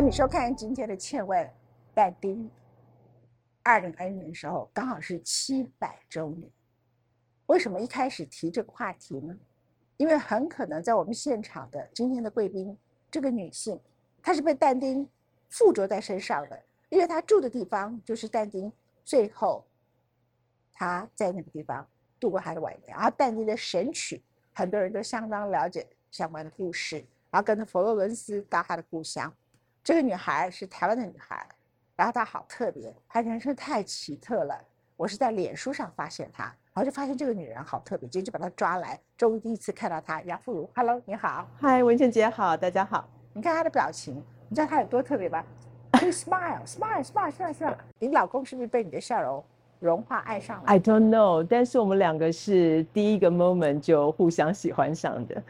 你收看今天的《倩问但丁》。二零二一年的时候，刚好是七百周年。为什么一开始提这个话题呢？因为很可能在我们现场的今天的贵宾，这个女性，她是被但丁附着在身上的，因为她住的地方就是但丁最后他在那个地方度过他的晚年。而但丁的《神曲》，很多人都相当了解相关的故事，然后跟着佛罗伦斯到他的故乡。这个女孩是台湾的女孩，然后她好特别，她人生太奇特了。我是在脸书上发现她，然后就发现这个女人好特别，直接就把她抓来。终于第一次看到她，杨富如，Hello，你好，嗨，文倩姐好，大家好。你看她的表情，你知道她有多特别吗？Smile，smile，smile，smile，smile。你老公是不是被你的笑容融化爱上了？I don't know，但是我们两个是第一个 moment 就互相喜欢上的。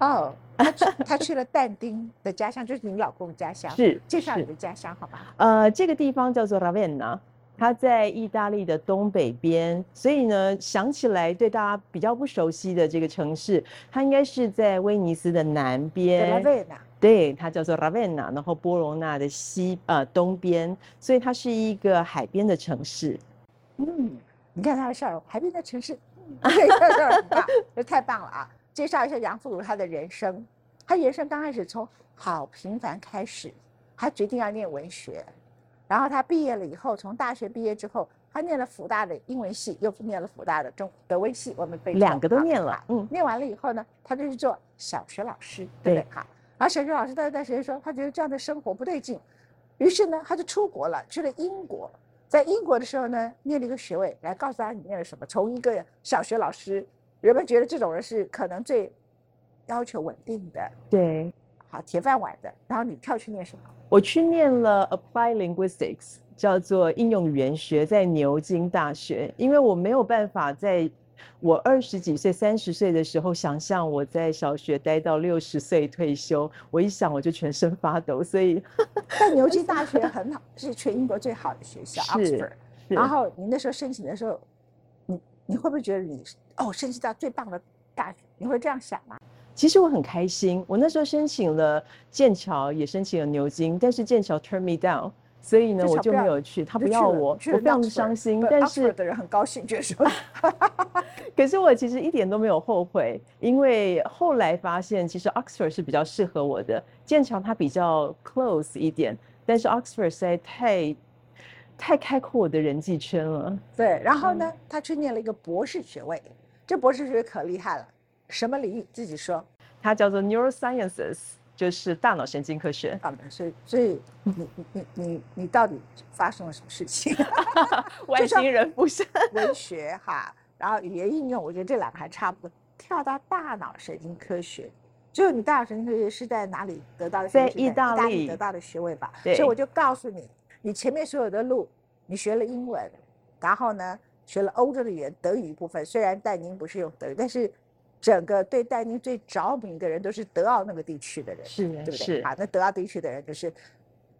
哦。他去，他去了但丁的家乡，就是你老公的家乡。是，介绍你的家乡好吧？呃，这个地方叫做拉维纳，它在意大利的东北边。所以呢，想起来对大家比较不熟悉的这个城市，它应该是在威尼斯的南边。拉维纳。对，它叫做拉维纳，然后波罗纳的西呃东边，所以它是一个海边的城市。嗯，你看它的笑容，海边的城市，这太棒了啊！介绍一下杨富如他的人生。他人生刚开始从好平凡开始，他决定要念文学。然后他毕业了以后，从大学毕业之后，他念了福大的英文系，又念了福大的中德文系。我们被两个都念了。嗯，念完了以后呢，他就去做小学老师，对不对？好。然后小学老师到一段时间说，他觉得这样的生活不对劲，于是呢，他就出国了，去了英国。在英国的时候呢，念了一个学位，来告诉他你念了什么。从一个小学老师。人们觉得这种人是可能最要求稳定的，对，好铁饭碗的。然后你跳去念什么？我去念了 Applied Linguistics，叫做应用语言学，在牛津大学。因为我没有办法在我二十几岁、三十岁的时候想象我在小学待到六十岁退休，我一想我就全身发抖。所以，在牛津 大学很好，是全英国最好的学校，Oxford。然后你那时候申请的时候，你你会不会觉得你？哦，申请到最棒的大学，你会这样想吗？其实我很开心，我那时候申请了剑桥，也申请了牛津，但是剑桥 turn me down，所以呢我就没有去，他不要我，我非常的伤心。但是的人很高兴，觉得说，可是我其实一点都没有后悔，因为后来发现其实 Oxford 是比较适合我的，剑桥它比较 close 一点，但是 Oxford 实在太。太开阔我的人际圈了。对，然后呢，他去念了一个博士学位。这博士学位可厉害了，什么领域？自己说。它叫做 neurosciences，就是大脑神经科学。啊，所以，所以你你你你你到底发生了什么事情？外星人不是文学哈，然后语言应用，我觉得这两个还差不多。跳到大脑神经科学，就是你大脑神经科学是在哪里得到的？在意大利得到的学位吧。所以我就告诉你，你前面所有的路，你学了英文，然后呢？学了欧洲的语言，德语部分虽然但您不是用德语，但是整个对戴宁最着迷的人都是德奥那个地区的人，是，对不对？是啊，那德奥地区的人就是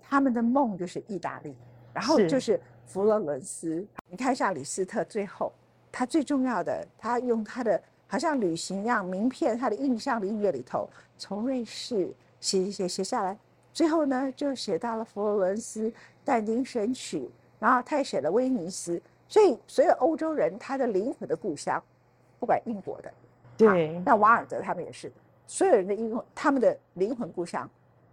他们的梦就是意大利，然后就是佛罗伦斯。你看一下李斯特，最后他最重要的，他用他的好像旅行一样名片，他的印象的音乐里头，从瑞士写写写下来，最后呢就写到了佛罗伦斯但丁神曲，然后他也写了威尼斯。所以，所有欧洲人他的灵魂的故乡，不管英国的，对，那瓦尔德他们也是，所有人的英他们的灵魂故乡，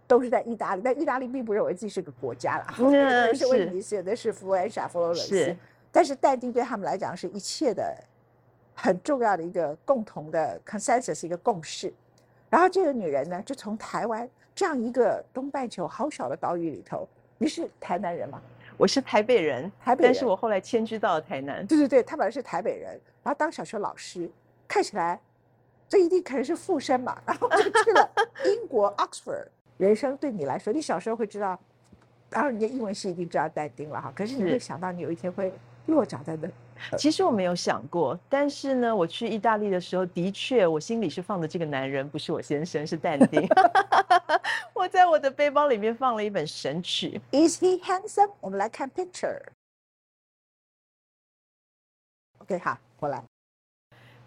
都是在意大利。但意大利并不认为自己是个国家了，有的是威尼斯，有的是佛罗伦萨、佛罗伦斯。但是但丁对他们来讲是一切的很重要的一个共同的 consensus，一个共识。然后这个女人呢，就从台湾这样一个东半球好小的岛屿里头，你是台南人吗？我是台北人，台北人，但是我后来迁居到了台南。对对对，他本来是台北人，然后当小学老师，看起来这一定可能是附身嘛，然后就去了英国 Oxford。人生对你来说，你小时候会知道，当然人家英文系一定知道但丁了哈，可是你会想到你有一天会落脚在那。其实我没有想过，但是呢，我去意大利的时候，的确，我心里是放的这个男人，不是我先生，是但丁。我在我的背包里面放了一本《神曲》。Is he handsome？我们来看 picture。OK，好，我来。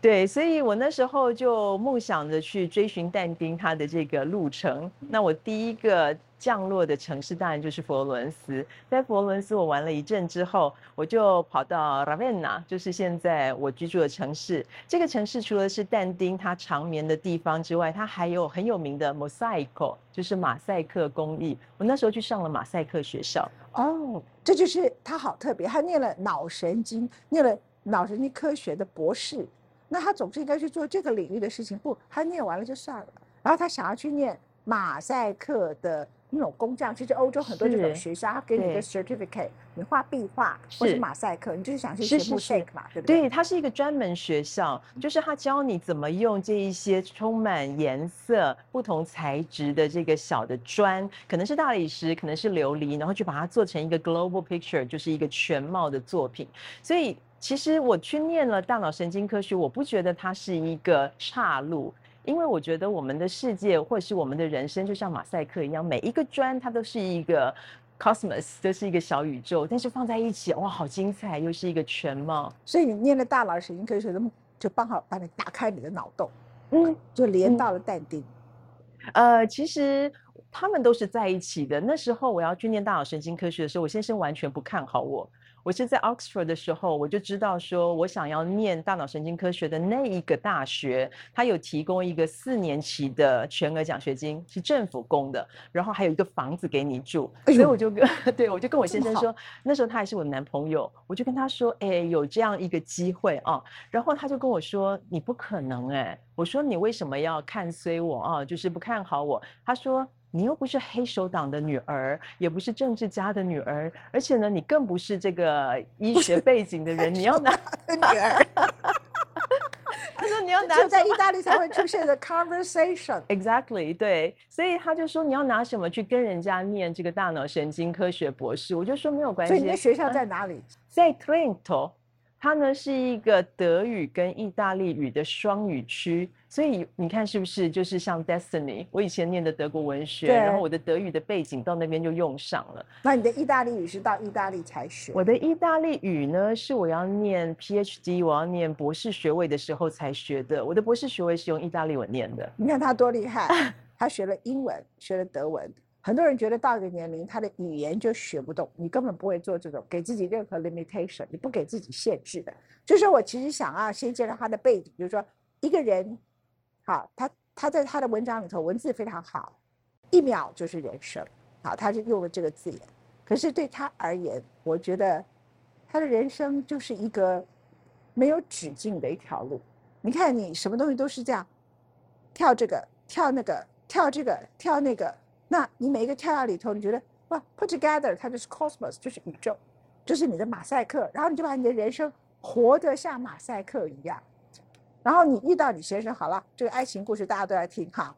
对，所以我那时候就梦想着去追寻但丁他的这个路程。那我第一个降落的城市当然就是佛罗伦斯。在佛罗伦斯我玩了一阵之后，我就跑到 Ravenna，就是现在我居住的城市。这个城市除了是但丁他长眠的地方之外，它还有很有名的 Mosaico，就是马赛克工艺。我那时候去上了马赛克学校。哦，这就是他好特别，他念了脑神经，念了脑神经科学的博士。那他总是应该去做这个领域的事情，不，他念完了就算了。然后他想要去念马赛克的那种工匠，其实欧洲很多这种学校，他给你一个 certificate，你画壁画或是马赛克，你就是想去学 mosaic 嘛，对不对？对，它是一个专门学校，就是他教你怎么用这一些充满颜色、不同材质的这个小的砖，可能是大理石，可能是琉璃，然后去把它做成一个 global picture，就是一个全貌的作品。所以。其实我去念了大脑神经科学，我不觉得它是一个岔路，因为我觉得我们的世界或者是我们的人生，就像马赛克一样，每一个砖它都是一个 cosmos，都是一个小宇宙，但是放在一起，哇，好精彩，又是一个全貌。所以你念了大脑神经科学，就就刚好把你打开你的脑洞，嗯，就连到了但丁。呃，其实他们都是在一起的。那时候我要去念大脑神经科学的时候，我先生完全不看好我。我是在 Oxford 的时候，我就知道说，我想要念大脑神经科学的那一个大学，它有提供一个四年期的全额奖学金，是政府供的，然后还有一个房子给你住，所以我就跟 对我就跟我先生说，那时候他还是我男朋友，我就跟他说，哎，有这样一个机会啊，然后他就跟我说，你不可能哎，我说你为什么要看衰我啊，就是不看好我，他说。你又不是黑手党的女儿，也不是政治家的女儿，而且呢，你更不是这个医学背景的人。你要拿女儿，他说你要拿就在意大利才会出现的 conversation。Exactly，对，所以他就说你要拿什么去跟人家念这个大脑神经科学博士？我就说没有关系。所以你的学校在哪里？在 Trento。它呢是一个德语跟意大利语的双语区，所以你看是不是就是像 Destiny？我以前念的德国文学，然后我的德语的背景到那边就用上了。那你的意大利语是到意大利才学？我的意大利语呢是我要念 PhD，我要念博士学位的时候才学的。我的博士学位是用意大利文念的。你看他多厉害，他学了英文，学了德文。很多人觉得到一个年龄，他的语言就学不动，你根本不会做这种给自己任何 limitation，你不给自己限制的。就是我其实想啊，先介绍他的背景，就是说一个人，好，他他在他的文章里头文字非常好，一秒就是人生，好，他就用了这个字眼。可是对他而言，我觉得他的人生就是一个没有止境的一条路。你看，你什么东西都是这样，跳这个，跳那个，跳这个，跳那个。那你每一个跳跃里头，你觉得哇，put together，它就是 cosmos，就是宇宙，就是你的马赛克，然后你就把你的人生活得像马赛克一样，然后你遇到你先生，好了，这个爱情故事大家都来听哈，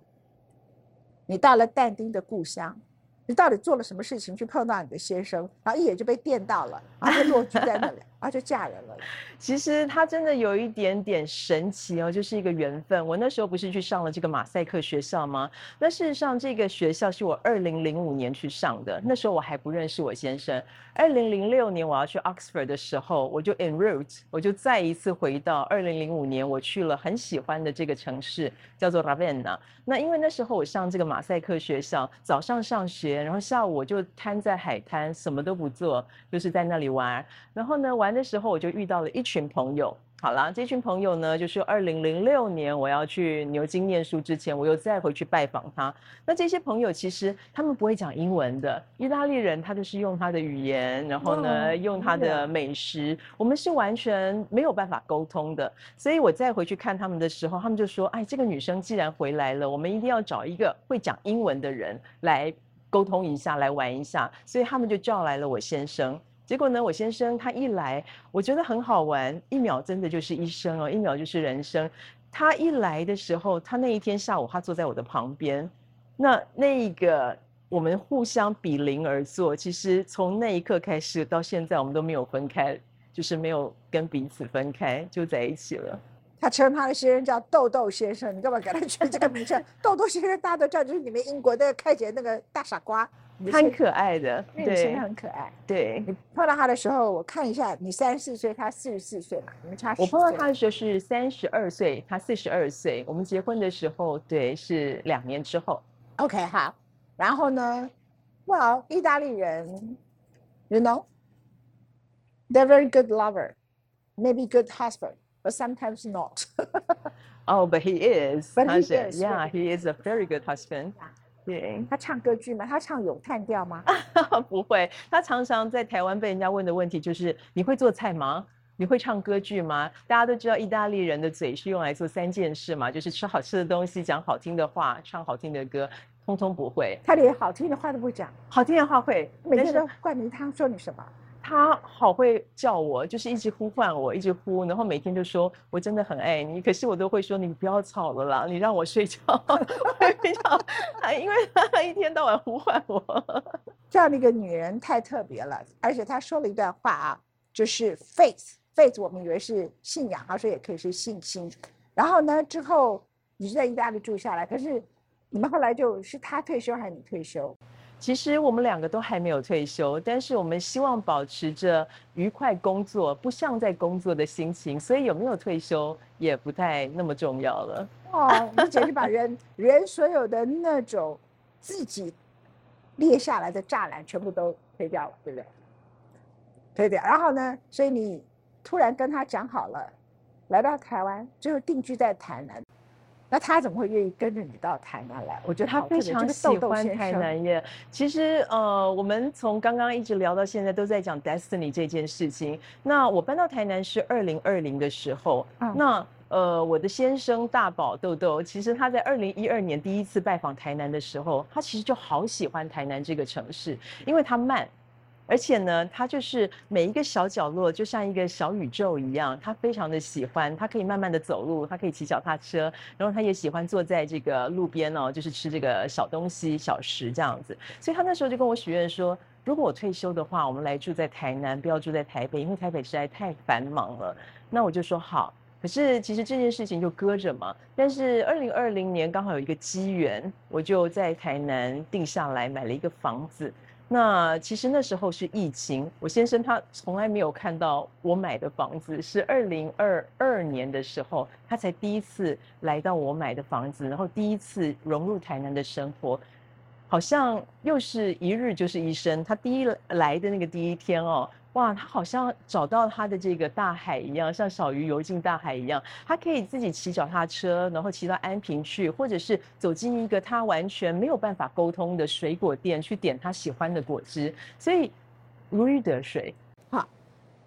你到了但丁的故乡。你到底做了什么事情去碰到你的先生，然后一眼就被电到了，然后就落居在那里，然后就嫁人了。其实他真的有一点点神奇哦，就是一个缘分。我那时候不是去上了这个马赛克学校吗？那事实上这个学校是我二零零五年去上的，那时候我还不认识我先生。二零零六年我要去 Oxford 的时候，我就 en route，我就再一次回到二零零五年，我去了很喜欢的这个城市，叫做 Ravenna。那因为那时候我上这个马赛克学校，早上上学，然后下午我就瘫在海滩，什么都不做，就是在那里玩。然后呢，玩的时候我就遇到了一群朋友。好了，这群朋友呢，就是二零零六年我要去牛津念书之前，我又再回去拜访他。那这些朋友其实他们不会讲英文的，意大利人他就是用他的语言，然后呢用他的美食，我们是完全没有办法沟通的。所以我再回去看他们的时候，他们就说：“哎，这个女生既然回来了，我们一定要找一个会讲英文的人来沟通一下，来玩一下。”所以他们就叫来了我先生。结果呢，我先生他一来，我觉得很好玩，一秒真的就是一生哦，一秒就是人生。他一来的时候，他那一天下午，他坐在我的旁边，那那个我们互相比邻而坐，其实从那一刻开始到现在，我们都没有分开，就是没有跟彼此分开，就在一起了。他称他的先生叫豆豆先生，你干嘛给他取这个名称？豆豆先生大家都知道，就是你们英国的开姐那个大傻瓜，很可爱的，对，很可爱。对，你碰到他的时候，我看一下，你三十四岁，他四十四岁嘛，你们差。我碰到他的时候是三十二岁，他四十二岁。我们结婚的时候，对，是两年之后。OK，好。然后呢，Well，意大利人，You know，they're very good lover，maybe good husband。but sometimes not. oh, but he is. But he is. Yeah, he is a very good husband. 对，他唱歌剧吗？他唱咏叹调吗？不会，他常常在台湾被人家问的问题就是：你会做菜吗？你会唱歌剧吗？大家都知道意大利人的嘴是用来做三件事嘛，就是吃好吃的东西、讲好听的话、唱好听的歌，通通不会。他连好听的话都不讲，好听的话会，每天都灌迷汤，说你什么？他好会叫我，就是一直呼唤我，一直呼，然后每天就说我真的很爱你，可是我都会说你不要吵了啦，你让我睡觉。比较，因为他一天到晚呼唤我。这样的一个女人太特别了，而且她说了一段话啊，就是 faith，faith 我们以为是信仰，她说也可以是信心。然后呢，之后你是在意大利住下来，可是你们后来就是他退休还是你退休？其实我们两个都还没有退休，但是我们希望保持着愉快工作，不像在工作的心情，所以有没有退休也不太那么重要了。哦，你简直把人 人所有的那种自己列下来的栅栏全部都推掉了，对不对？推掉。然后呢，所以你突然跟他讲好了，来到台湾，最后定居在台南。那他怎么会愿意跟着你到台南来？我觉得他非常喜欢台南耶。其实呃，我们从刚刚一直聊到现在都在讲 destiny 这件事情。那我搬到台南是二零二零的时候，那呃，我的先生大宝豆豆，其实他在二零一二年第一次拜访台南的时候，他其实就好喜欢台南这个城市，因为它慢。而且呢，他就是每一个小角落就像一个小宇宙一样，他非常的喜欢。他可以慢慢的走路，他可以骑脚踏车，然后他也喜欢坐在这个路边哦，就是吃这个小东西、小食这样子。所以他那时候就跟我许愿说，如果我退休的话，我们来住在台南，不要住在台北，因为台北实在太繁忙了。那我就说好。可是其实这件事情就搁着嘛。但是二零二零年刚好有一个机缘，我就在台南定下来买了一个房子。那其实那时候是疫情，我先生他从来没有看到我买的房子，是二零二二年的时候，他才第一次来到我买的房子，然后第一次融入台南的生活，好像又是一日就是一生。他第一来的那个第一天哦。哇，他好像找到他的这个大海一样，像小鱼游进大海一样。他可以自己骑脚踏车，然后骑到安平去，或者是走进一个他完全没有办法沟通的水果店去点他喜欢的果汁，所以如鱼得水。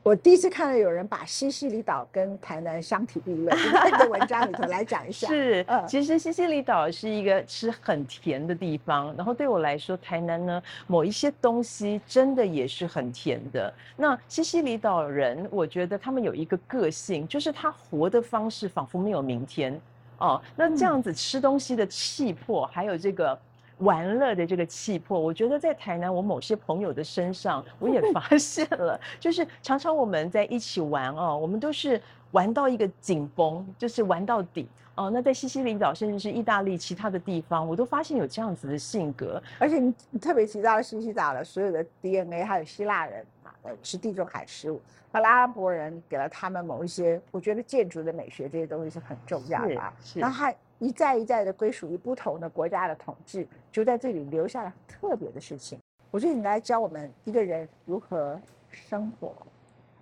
我第一次看到有人把西西里岛跟台南相提并论，在这个文章里头来讲一下。是，其实西西里岛是一个吃很甜的地方，然后对我来说，台南呢某一些东西真的也是很甜的。那西西里岛人，我觉得他们有一个个性，就是他活的方式仿佛没有明天哦。那这样子吃东西的气魄，还有这个。玩乐的这个气魄，我觉得在台南我某些朋友的身上我也发现了，就是常常我们在一起玩哦，我们都是玩到一个紧绷，就是玩到底哦。那在西西里岛，甚至是意大利其他的地方，我都发现有这样子的性格。而且你你特别提到西西里岛的所有的 DNA，还有希腊人啊，是地中海食物，和阿拉伯人给了他们某一些，我觉得建筑的美学这些东西是很重要的啊。是。然后还。一再一再的归属于不同的国家的统治，就在这里留下了特别的事情。我觉得你来教我们一个人如何生活，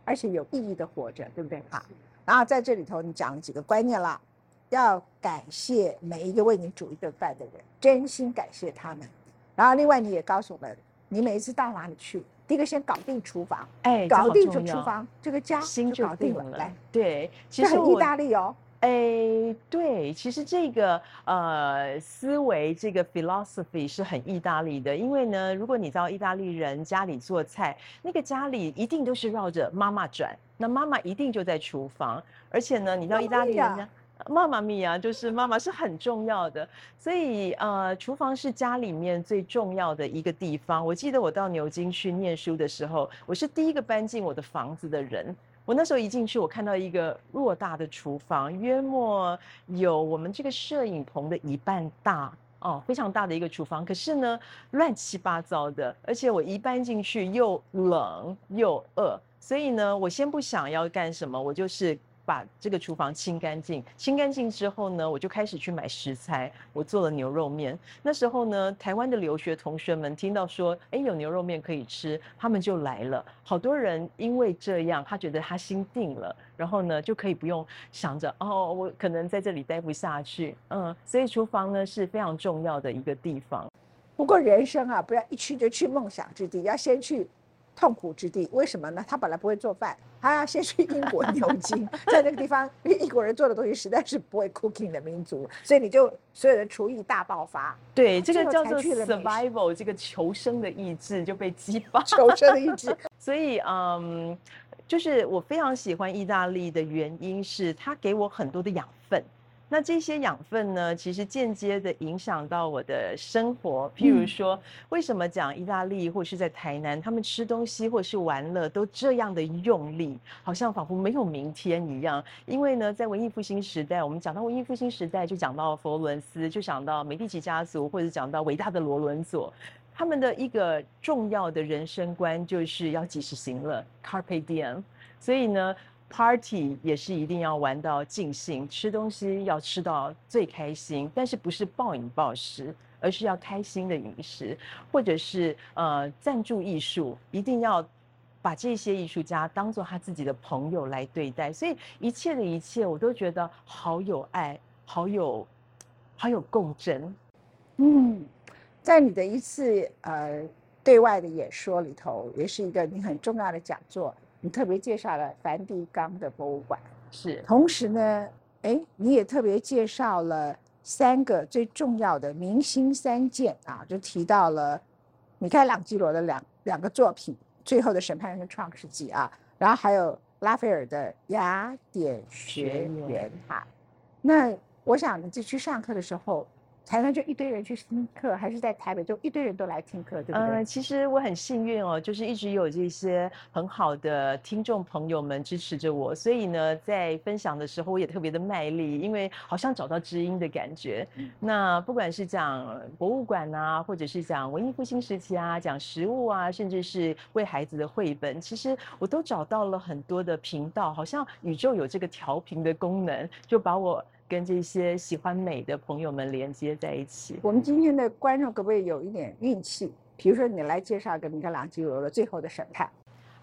而且有意义的活着，对不对？好，然后在这里头你讲了几个观念了，要感谢每一个为你煮一顿饭的人，真心感谢他们。然后另外你也告诉我们，你每一次到哪里去，第一个先搞定厨房，哎，搞定厨房，这个家就搞定了。来，对，其实意大利哦。哎，对，其实这个呃思维，这个 philosophy 是很意大利的。因为呢，如果你到意大利人家里做菜，那个家里一定都是绕着妈妈转，那妈妈一定就在厨房。而且呢，你到意大利人家，妈妈咪呀，就是妈妈是很重要的。所以呃，厨房是家里面最重要的一个地方。我记得我到牛津去念书的时候，我是第一个搬进我的房子的人。我那时候一进去，我看到一个偌大的厨房，约莫有我们这个摄影棚的一半大哦，非常大的一个厨房。可是呢，乱七八糟的，而且我一搬进去又冷又饿，所以呢，我先不想要干什么，我就是。把这个厨房清干净，清干净之后呢，我就开始去买食材。我做了牛肉面。那时候呢，台湾的留学同学们听到说，哎，有牛肉面可以吃，他们就来了。好多人因为这样，他觉得他心定了，然后呢，就可以不用想着哦，我可能在这里待不下去。嗯，所以厨房呢是非常重要的一个地方。不过人生啊，不要一去就去梦想之地，要先去。痛苦之地，为什么呢？他本来不会做饭，他要先去英国牛津，在那个地方，因为英国人做的东西实在是不会 cooking 的民族，所以你就所有的厨艺大爆发。对，这个叫做 survival，这个求生的意志就被激发。求生的意志。所以，嗯，就是我非常喜欢意大利的原因是，它给我很多的养分。那这些养分呢，其实间接的影响到我的生活。譬如说，为什么讲意大利或是在台南，他们吃东西或是玩乐都这样的用力，好像仿佛没有明天一样？因为呢，在文艺复兴时代，我们讲到文艺复兴时代，就讲到佛罗伦斯，就想到美第奇家族，或者讲到伟大的罗伦佐，他们的一个重要的人生观就是要及时行乐 （Carpe Diem）。所以呢。Party 也是一定要玩到尽兴，吃东西要吃到最开心，但是不是暴饮暴食，而是要开心的饮食，或者是呃赞助艺术，一定要把这些艺术家当做他自己的朋友来对待，所以一切的一切我都觉得好有爱，好有好有共振。嗯，在你的一次呃对外的演说里头，也是一个你很重要的讲座。你特别介绍了梵蒂冈的博物馆，是。同时呢，哎，你也特别介绍了三个最重要的明星三件啊，就提到了米开朗基罗的两两个作品，《最后的审判》跟《创世纪》啊，然后还有拉斐尔的雅典学园哈。那我想你去上课的时候。台湾就一堆人去听课，还是在台北就一堆人都来听课，对不对？嗯，其实我很幸运哦，就是一直有这些很好的听众朋友们支持着我，所以呢，在分享的时候我也特别的卖力，因为好像找到知音的感觉。那不管是讲博物馆啊，或者是讲文艺复兴时期啊，讲食物啊，甚至是为孩子的绘本，其实我都找到了很多的频道，好像宇宙有这个调频的功能，就把我。跟这些喜欢美的朋友们连接在一起。我们今天的观众可不可以有一点运气？比如说，你来介绍一个米开朗基罗的《最后的审判》。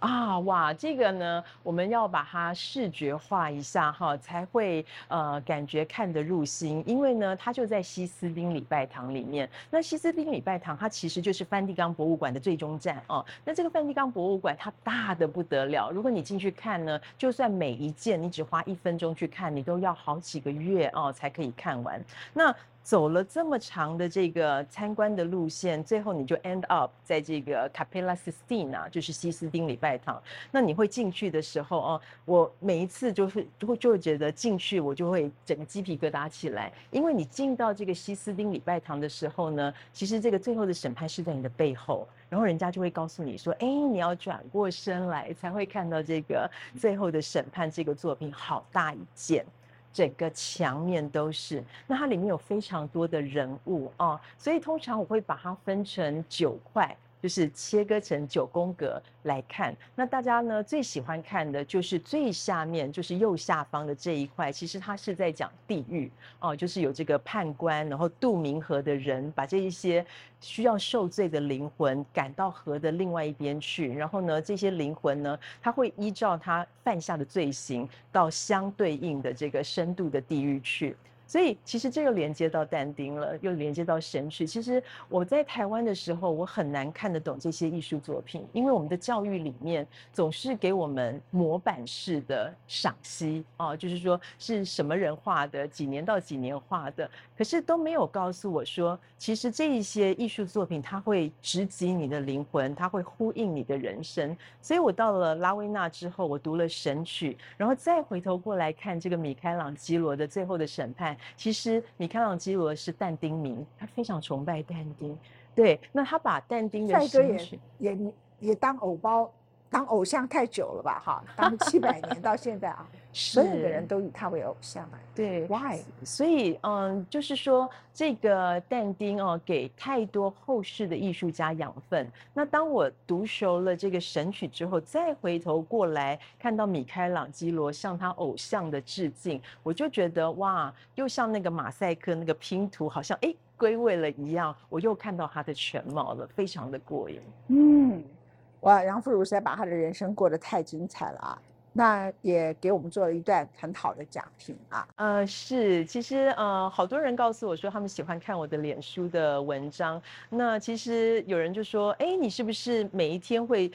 啊哇，这个呢，我们要把它视觉化一下哈，才会呃感觉看得入心。因为呢，它就在西斯丁礼拜堂里面。那西斯丁礼拜堂它其实就是梵蒂冈博物馆的最终站哦。那这个梵蒂冈博物馆它大的不得了，如果你进去看呢，就算每一件你只花一分钟去看，你都要好几个月哦才可以看完。那走了这么长的这个参观的路线，最后你就 end up 在这个 Capella Sistina，就是西斯丁礼拜堂。那你会进去的时候哦，我每一次就是就就觉得进去我就会整个鸡皮疙瘩起来，因为你进到这个西斯丁礼拜堂的时候呢，其实这个最后的审判是在你的背后，然后人家就会告诉你说，哎，你要转过身来才会看到这个最后的审判这个作品，好大一件。整个墙面都是，那它里面有非常多的人物啊，所以通常我会把它分成九块。就是切割成九宫格来看，那大家呢最喜欢看的就是最下面，就是右下方的这一块。其实它是在讲地狱哦，就是有这个判官，然后渡冥河的人，把这一些需要受罪的灵魂赶到河的另外一边去。然后呢，这些灵魂呢，他会依照他犯下的罪行，到相对应的这个深度的地狱去。所以其实这个连接到但丁了，又连接到神曲。其实我在台湾的时候，我很难看得懂这些艺术作品，因为我们的教育里面总是给我们模板式的赏析啊，就是说是什么人画的，几年到几年画的，可是都没有告诉我说，其实这一些艺术作品它会直击你的灵魂，它会呼应你的人生。所以我到了拉维纳之后，我读了神曲，然后再回头过来看这个米开朗基罗的最后的审判。其实米开朗基罗是但丁迷，他非常崇拜但丁。对，那他把但丁的帅哥也也也当偶包当偶像太久了吧？哈，当七百年到现在啊，所有的人都以他为偶像啊。对，Why？所以嗯，就是说这个但丁哦，给太多后世的艺术家养分。那当我读熟了这个神曲之后，再回头过来看到米开朗基罗向他偶像的致敬，我就觉得哇，又像那个马赛克那个拼图，好像哎归位了一样，我又看到他的全貌了，非常的过瘾。嗯。哇，杨富如实在把他的人生过得太精彩了啊！那也给我们做了一段很好的讲评啊。呃，是，其实呃，好多人告诉我说他们喜欢看我的脸书的文章。那其实有人就说，哎，你是不是每一天会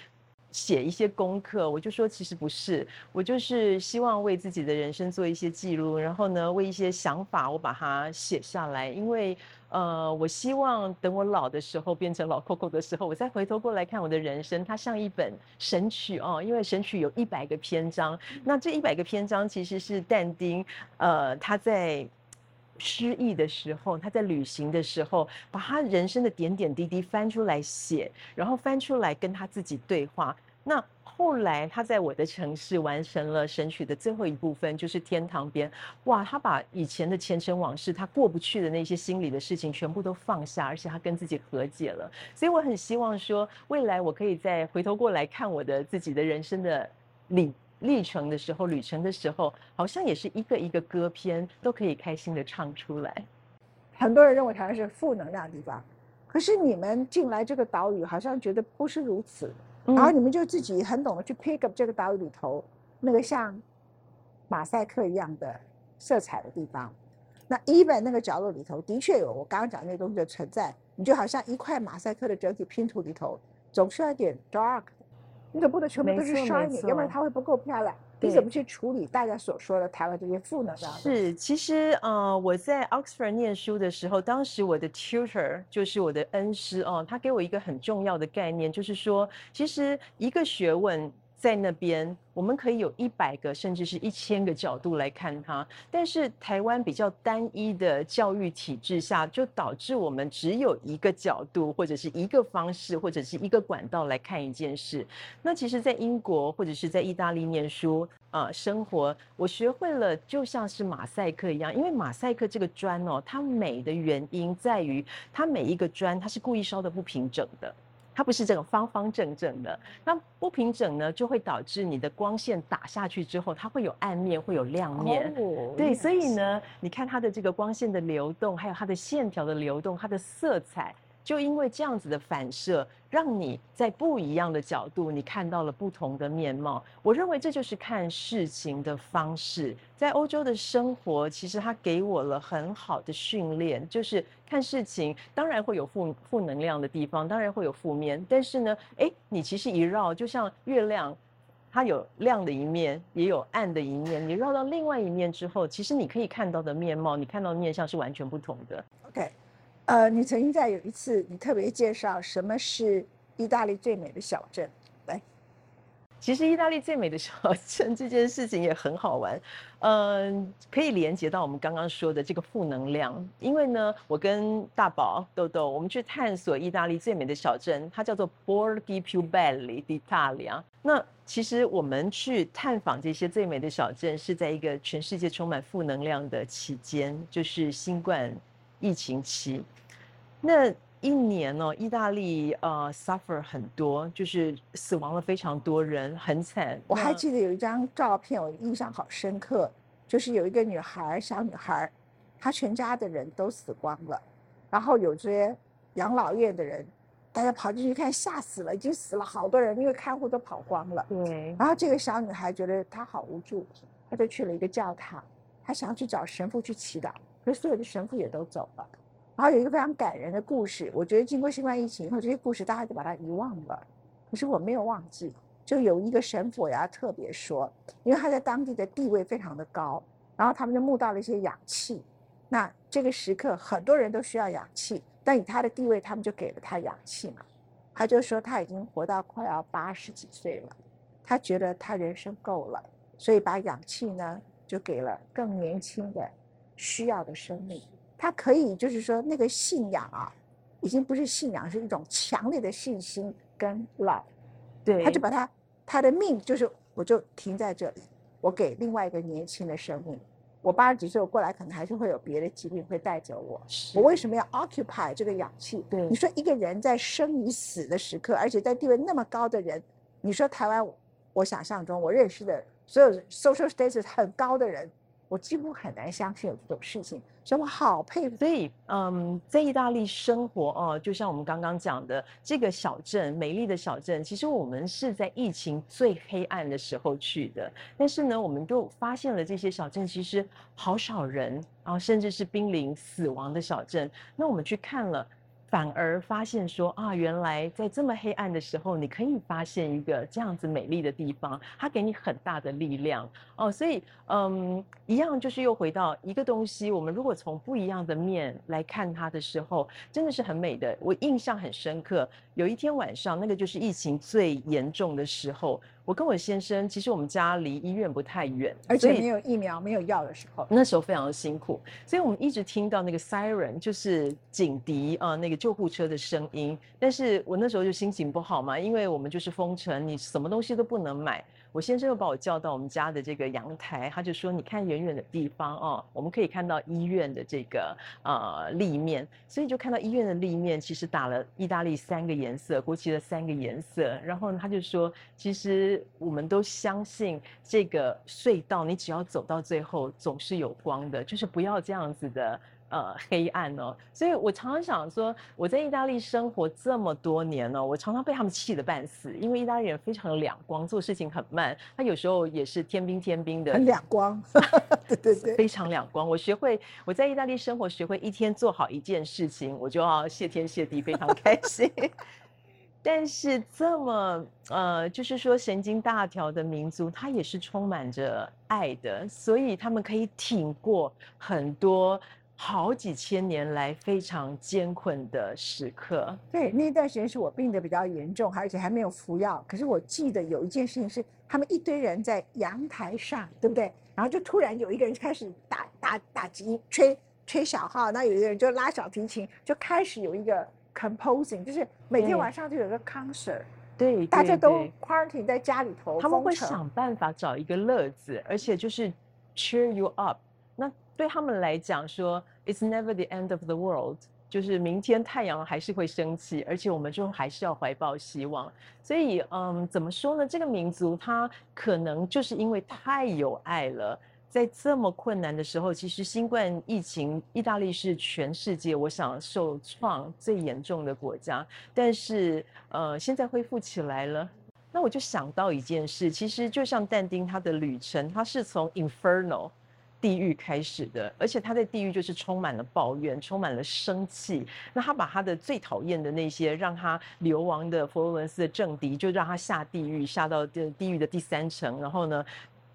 写一些功课？我就说其实不是，我就是希望为自己的人生做一些记录，然后呢，为一些想法我把它写下来，因为。呃，我希望等我老的时候，变成老 Coco 的时候，我再回头过来看我的人生，它像一本神曲哦。因为神曲有一百个篇章，那这一百个篇章其实是但丁，呃，他在失意的时候，他在旅行的时候，把他人生的点点滴滴翻出来写，然后翻出来跟他自己对话。那后来他在我的城市完成了神曲的最后一部分，就是天堂边。哇，他把以前的前尘往事，他过不去的那些心里的事情，全部都放下，而且他跟自己和解了。所以我很希望说，未来我可以再回头过来看我的自己的人生的历历程的时候，旅程的时候，好像也是一个一个歌篇都可以开心的唱出来。很多人认为台湾是负能量的地方，可是你们进来这个岛屿，好像觉得不是如此。然后你们就自己很懂得去 pick up 这个岛屿里头那个像马赛克一样的色彩的地方。那 even 那个角落里头的确有我刚刚讲那些东西的存在，你就好像一块马赛克的整体拼图里头总是要点 dark，你总不能全部都是 shiny，要不然它会不够漂亮。你怎么去处理大家所说的台湾这些负能量？是，其实呃，我在 Oxford 念书的时候，当时我的 tutor 就是我的恩师哦，他给我一个很重要的概念，就是说，其实一个学问。在那边，我们可以有一百个甚至是一千个角度来看它。但是台湾比较单一的教育体制下，就导致我们只有一个角度，或者是一个方式，或者是一个管道来看一件事。那其实，在英国或者是在意大利念书啊，生活，我学会了就像是马赛克一样，因为马赛克这个砖哦，它美的原因在于它每一个砖它是故意烧的不平整的。它不是这种方方正正的，那不平整呢，就会导致你的光线打下去之后，它会有暗面，会有亮面。对，所以呢，你看它的这个光线的流动，还有它的线条的流动，它的色彩。就因为这样子的反射，让你在不一样的角度，你看到了不同的面貌。我认为这就是看事情的方式。在欧洲的生活，其实它给我了很好的训练，就是看事情，当然会有负负能量的地方，当然会有负面。但是呢，哎，你其实一绕，就像月亮，它有亮的一面，也有暗的一面。你绕到另外一面之后，其实你可以看到的面貌，你看到的面相是完全不同的。OK。呃，你曾经在有一次，你特别介绍什么是意大利最美的小镇，来。其实意大利最美的小镇这件事情也很好玩，嗯，可以连接到我们刚刚说的这个负能量。因为呢，我跟大宝豆豆，我们去探索意大利最美的小镇，它叫做 Borgi più belli d'Italia。那其实我们去探访这些最美的小镇，是在一个全世界充满负能量的期间，就是新冠。疫情期，那一年呢，意大利呃 suffer 很多，就是死亡了非常多人，很惨。我还记得有一张照片，我印象好深刻，就是有一个女孩，小女孩，她全家的人都死光了，然后有些养老院的人，大家跑进去看，吓死了，已经死了好多人，因为看护都跑光了。对。然后这个小女孩觉得她好无助，她就去了一个教堂，她想要去找神父去祈祷。可是所有的神父也都走了，然后有一个非常感人的故事。我觉得经过新冠疫情以后，这些故事大家就把它遗忘了。可是我没有忘记，就有一个神父要特别说，因为他在当地的地位非常的高，然后他们就募到了一些氧气。那这个时刻很多人都需要氧气，但以他的地位，他们就给了他氧气嘛。他就说他已经活到快要八十几岁了，他觉得他人生够了，所以把氧气呢就给了更年轻的。需要的生命，他可以就是说那个信仰啊，已经不是信仰，是一种强烈的信心跟 love。对，他就把他他的命就是我就停在这里，我给另外一个年轻的生命。我八十几岁，我过来可能还是会有别的疾病会带走我。我为什么要 occupy 这个氧气？对，你说一个人在生与死的时刻，而且在地位那么高的人，你说台湾，我想象中我认识的所有 social status 很高的人。我几乎很难相信有这种事情，所以我好佩服。所以，嗯，在意大利生活哦，就像我们刚刚讲的这个小镇，美丽的小镇，其实我们是在疫情最黑暗的时候去的。但是呢，我们就发现了这些小镇其实好少人啊，甚至是濒临死亡的小镇。那我们去看了。反而发现说啊，原来在这么黑暗的时候，你可以发现一个这样子美丽的地方，它给你很大的力量哦。所以，嗯，一样就是又回到一个东西，我们如果从不一样的面来看它的时候，真的是很美的。我印象很深刻，有一天晚上，那个就是疫情最严重的时候。我跟我先生，其实我们家离医院不太远，而且没有疫苗、没有药的时候，那时候非常的辛苦，所以我们一直听到那个 siren，就是警笛啊，那个救护车的声音。但是我那时候就心情不好嘛，因为我们就是封城，你什么东西都不能买。我先生又把我叫到我们家的这个阳台，他就说：“你看远远的地方哦，我们可以看到医院的这个呃立面，所以就看到医院的立面其实打了意大利三个颜色国旗的三个颜色。然后，他就说，其实我们都相信这个隧道，你只要走到最后总是有光的，就是不要这样子的。”呃，黑暗哦，所以我常常想说，我在意大利生活这么多年哦，我常常被他们气得半死，因为意大利人非常两光，做事情很慢，他有时候也是天兵天兵的，很两光，对对对，非常两光。我学会我在意大利生活，学会一天做好一件事情，我就要谢天谢地，非常开心。但是这么呃，就是说神经大条的民族，他也是充满着爱的，所以他们可以挺过很多。好几千年来非常艰困的时刻。对，那段时间是我病得比较严重，而且还没有服药。可是我记得有一件事情是，他们一堆人在阳台上，对不对？然后就突然有一个人开始打打打击，吹吹小号，那有一个人就拉小提琴，就开始有一个 composing，就是每天晚上就有个 concert。对，大家都 quarantine 在家里头，他们会想办法找一个乐子，而且就是 cheer you up。那对他们来讲，说 "It's never the end of the world"，就是明天太阳还是会升起，而且我们就还是要怀抱希望。所以，嗯，怎么说呢？这个民族他可能就是因为太有爱了，在这么困难的时候，其实新冠疫情，意大利是全世界我想受创最严重的国家，但是，呃，现在恢复起来了。那我就想到一件事，其实就像但丁他的旅程，他是从 Inferno。地狱开始的，而且他在地狱就是充满了抱怨，充满了生气。那他把他的最讨厌的那些让他流亡的佛罗伦斯的政敌，就让他下地狱，下到这地狱的第三层，然后呢？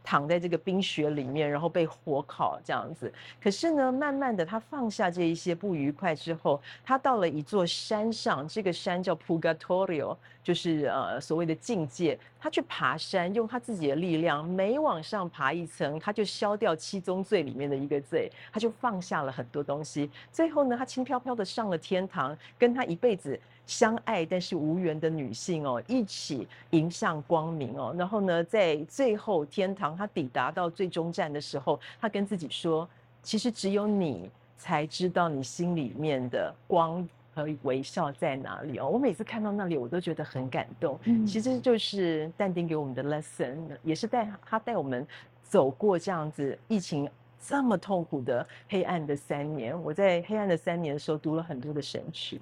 躺在这个冰雪里面，然后被火烤这样子。可是呢，慢慢的他放下这一些不愉快之后，他到了一座山上，这个山叫 Purgatorio，就是呃所谓的境界。他去爬山，用他自己的力量，每往上爬一层，他就消掉七宗罪里面的一个罪，他就放下了很多东西。最后呢，他轻飘飘的上了天堂，跟他一辈子。相爱但是无缘的女性哦，一起迎向光明哦。然后呢，在最后天堂，她抵达到最终站的时候，她跟自己说：“其实只有你才知道你心里面的光和微笑在哪里哦。”我每次看到那里，我都觉得很感动。嗯，其实就是但丁给我们的 lesson，也是带他带我们走过这样子疫情这么痛苦的黑暗的三年。我在黑暗的三年的时候，读了很多的神曲。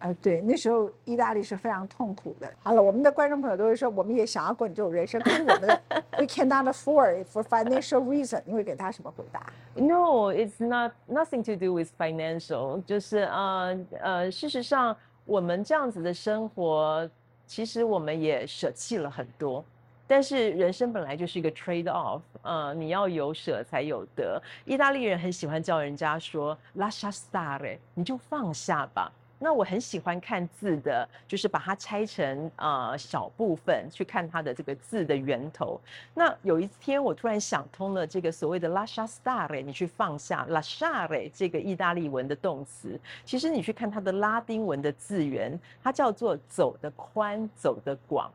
啊，对，那时候意大利是非常痛苦的。好了，我们的观众朋友都会说，我们也想要过你这种人生，可是我们的 we cannot afford for financial reason。你会给他什么回答？No, it's not nothing to do with financial。就是呃呃，事实上，我们这样子的生活，其实我们也舍弃了很多。但是人生本来就是一个 trade off，呃，你要有舍才有得。意大利人很喜欢叫人家说 lascia stare，你就放下吧。那我很喜欢看字的，就是把它拆成呃小部分去看它的这个字的源头。那有一天我突然想通了这个所谓的 lascia stare，你去放下 lasciare 这个意大利文的动词，其实你去看它的拉丁文的字源，它叫做走得宽，走得广。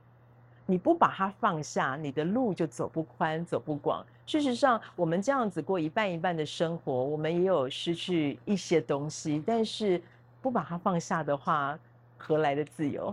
你不把它放下，你的路就走不宽，走不广。事实上，我们这样子过一半一半的生活，我们也有失去一些东西，但是不把它放下的话，何来的自由？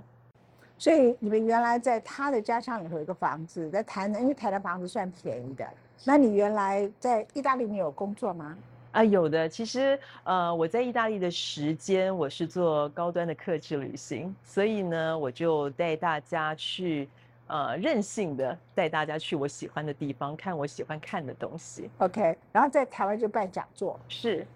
所以你们原来在他的家乡里头有一个房子，在台南，因为台南房子算便宜的。那你原来在意大利，你有工作吗？啊，有的。其实，呃，我在意大利的时间，我是做高端的客制旅行，所以呢，我就带大家去。呃，任性的带大家去我喜欢的地方，看我喜欢看的东西。OK，然后在台湾就办讲座。是，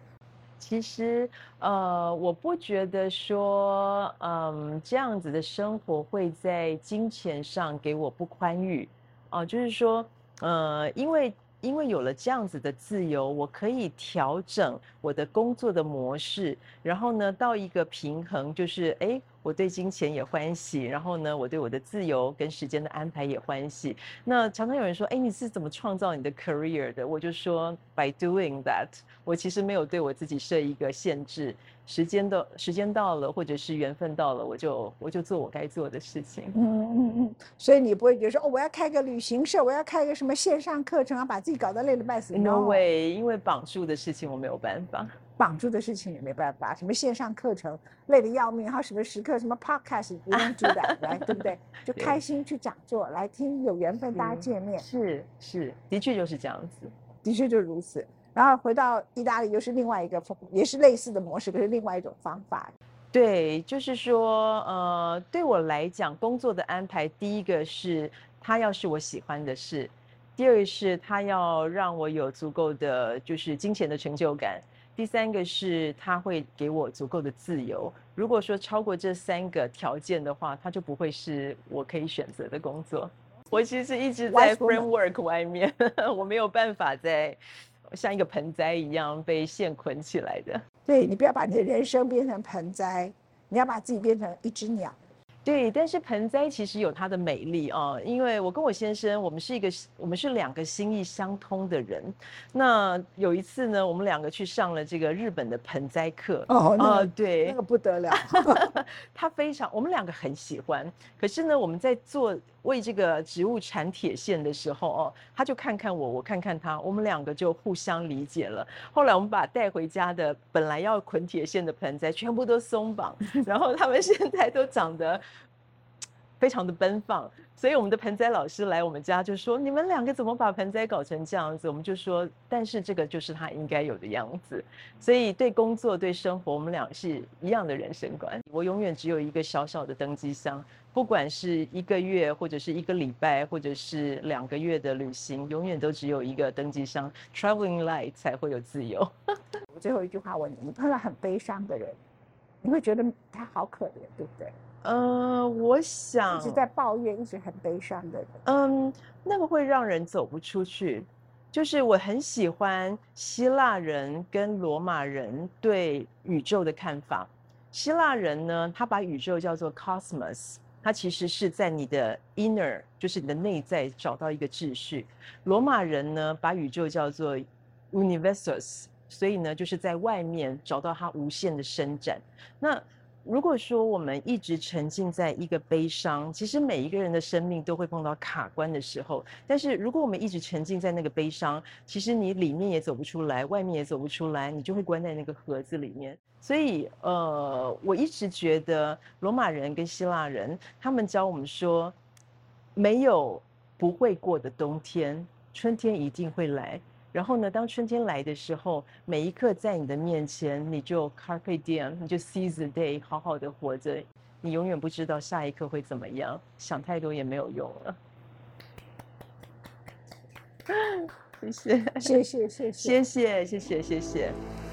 其实呃，我不觉得说，嗯，这样子的生活会在金钱上给我不宽裕。哦，就是说，呃，因为因为有了这样子的自由，我可以调整我的工作的模式，然后呢，到一个平衡，就是哎。我对金钱也欢喜，然后呢，我对我的自由跟时间的安排也欢喜。那常常有人说：“哎，你是怎么创造你的 career 的？”我就说：“By doing that。”我其实没有对我自己设一个限制，时间的时间到了，或者是缘分到了，我就我就做我该做的事情。嗯嗯嗯。所以你不会觉得说：“哦，我要开个旅行社，我要开一个什么线上课程，啊，把自己搞得累得半死。”No way，因为绑住的事情我没有办法。绑住的事情也没办法，什么线上课程累得要命，还有什么时刻什么 podcast 不用做的，来对不对？就开心去讲座来听，有缘分大家见面。是是，的确就是这样子，的确就如此。然后回到意大利又是另外一个，也是类似的模式，可是另外一种方法。对，就是说，呃，对我来讲，工作的安排，第一个是他要是我喜欢的事，第二是他要让我有足够的就是金钱的成就感。第三个是他会给我足够的自由。如果说超过这三个条件的话，他就不会是我可以选择的工作。我其实一直在 framework 外面，我没有办法在像一个盆栽一样被线捆起来的。对你不要把你的人生变成盆栽，你要把自己变成一只鸟。对，但是盆栽其实有它的美丽啊，因为我跟我先生，我们是一个，我们是两个心意相通的人。那有一次呢，我们两个去上了这个日本的盆栽课。哦，那对，那个不得了。他非常，我们两个很喜欢。可是呢，我们在做为这个植物缠铁线的时候，哦，他就看看我，我看看他，我们两个就互相理解了。后来我们把带回家的本来要捆铁线的盆栽全部都松绑，然后他们现在都长得。非常的奔放，所以我们的盆栽老师来我们家就说：“你们两个怎么把盆栽搞成这样子？”我们就说：“但是这个就是他应该有的样子。”所以对工作对生活，我们俩是一样的人生观。我永远只有一个小小的登机箱，不管是一个月或者是一个礼拜或者是两个月的旅行，永远都只有一个登机箱。Traveling light 才会有自由。我最后一句话问你：你碰到很悲伤的人，你会觉得他好可怜，对不对？呃，我想一直在抱怨，一直很悲伤的人，嗯，那个会让人走不出去。就是我很喜欢希腊人跟罗马人对宇宙的看法。希腊人呢，他把宇宙叫做 cosmos，他其实是在你的 inner，就是你的内在找到一个秩序。罗马人呢，把宇宙叫做 universus，所以呢，就是在外面找到它无限的伸展。那如果说我们一直沉浸在一个悲伤，其实每一个人的生命都会碰到卡关的时候。但是如果我们一直沉浸在那个悲伤，其实你里面也走不出来，外面也走不出来，你就会关在那个盒子里面。所以，呃，我一直觉得罗马人跟希腊人，他们教我们说，没有不会过的冬天，春天一定会来。然后呢，当春天来的时候，每一刻在你的面前，你就 carpe diem，你就 seize the day，好好的活着。你永远不知道下一刻会怎么样，想太多也没有用了。谢谢，谢谢，谢谢，谢谢，谢谢，谢谢。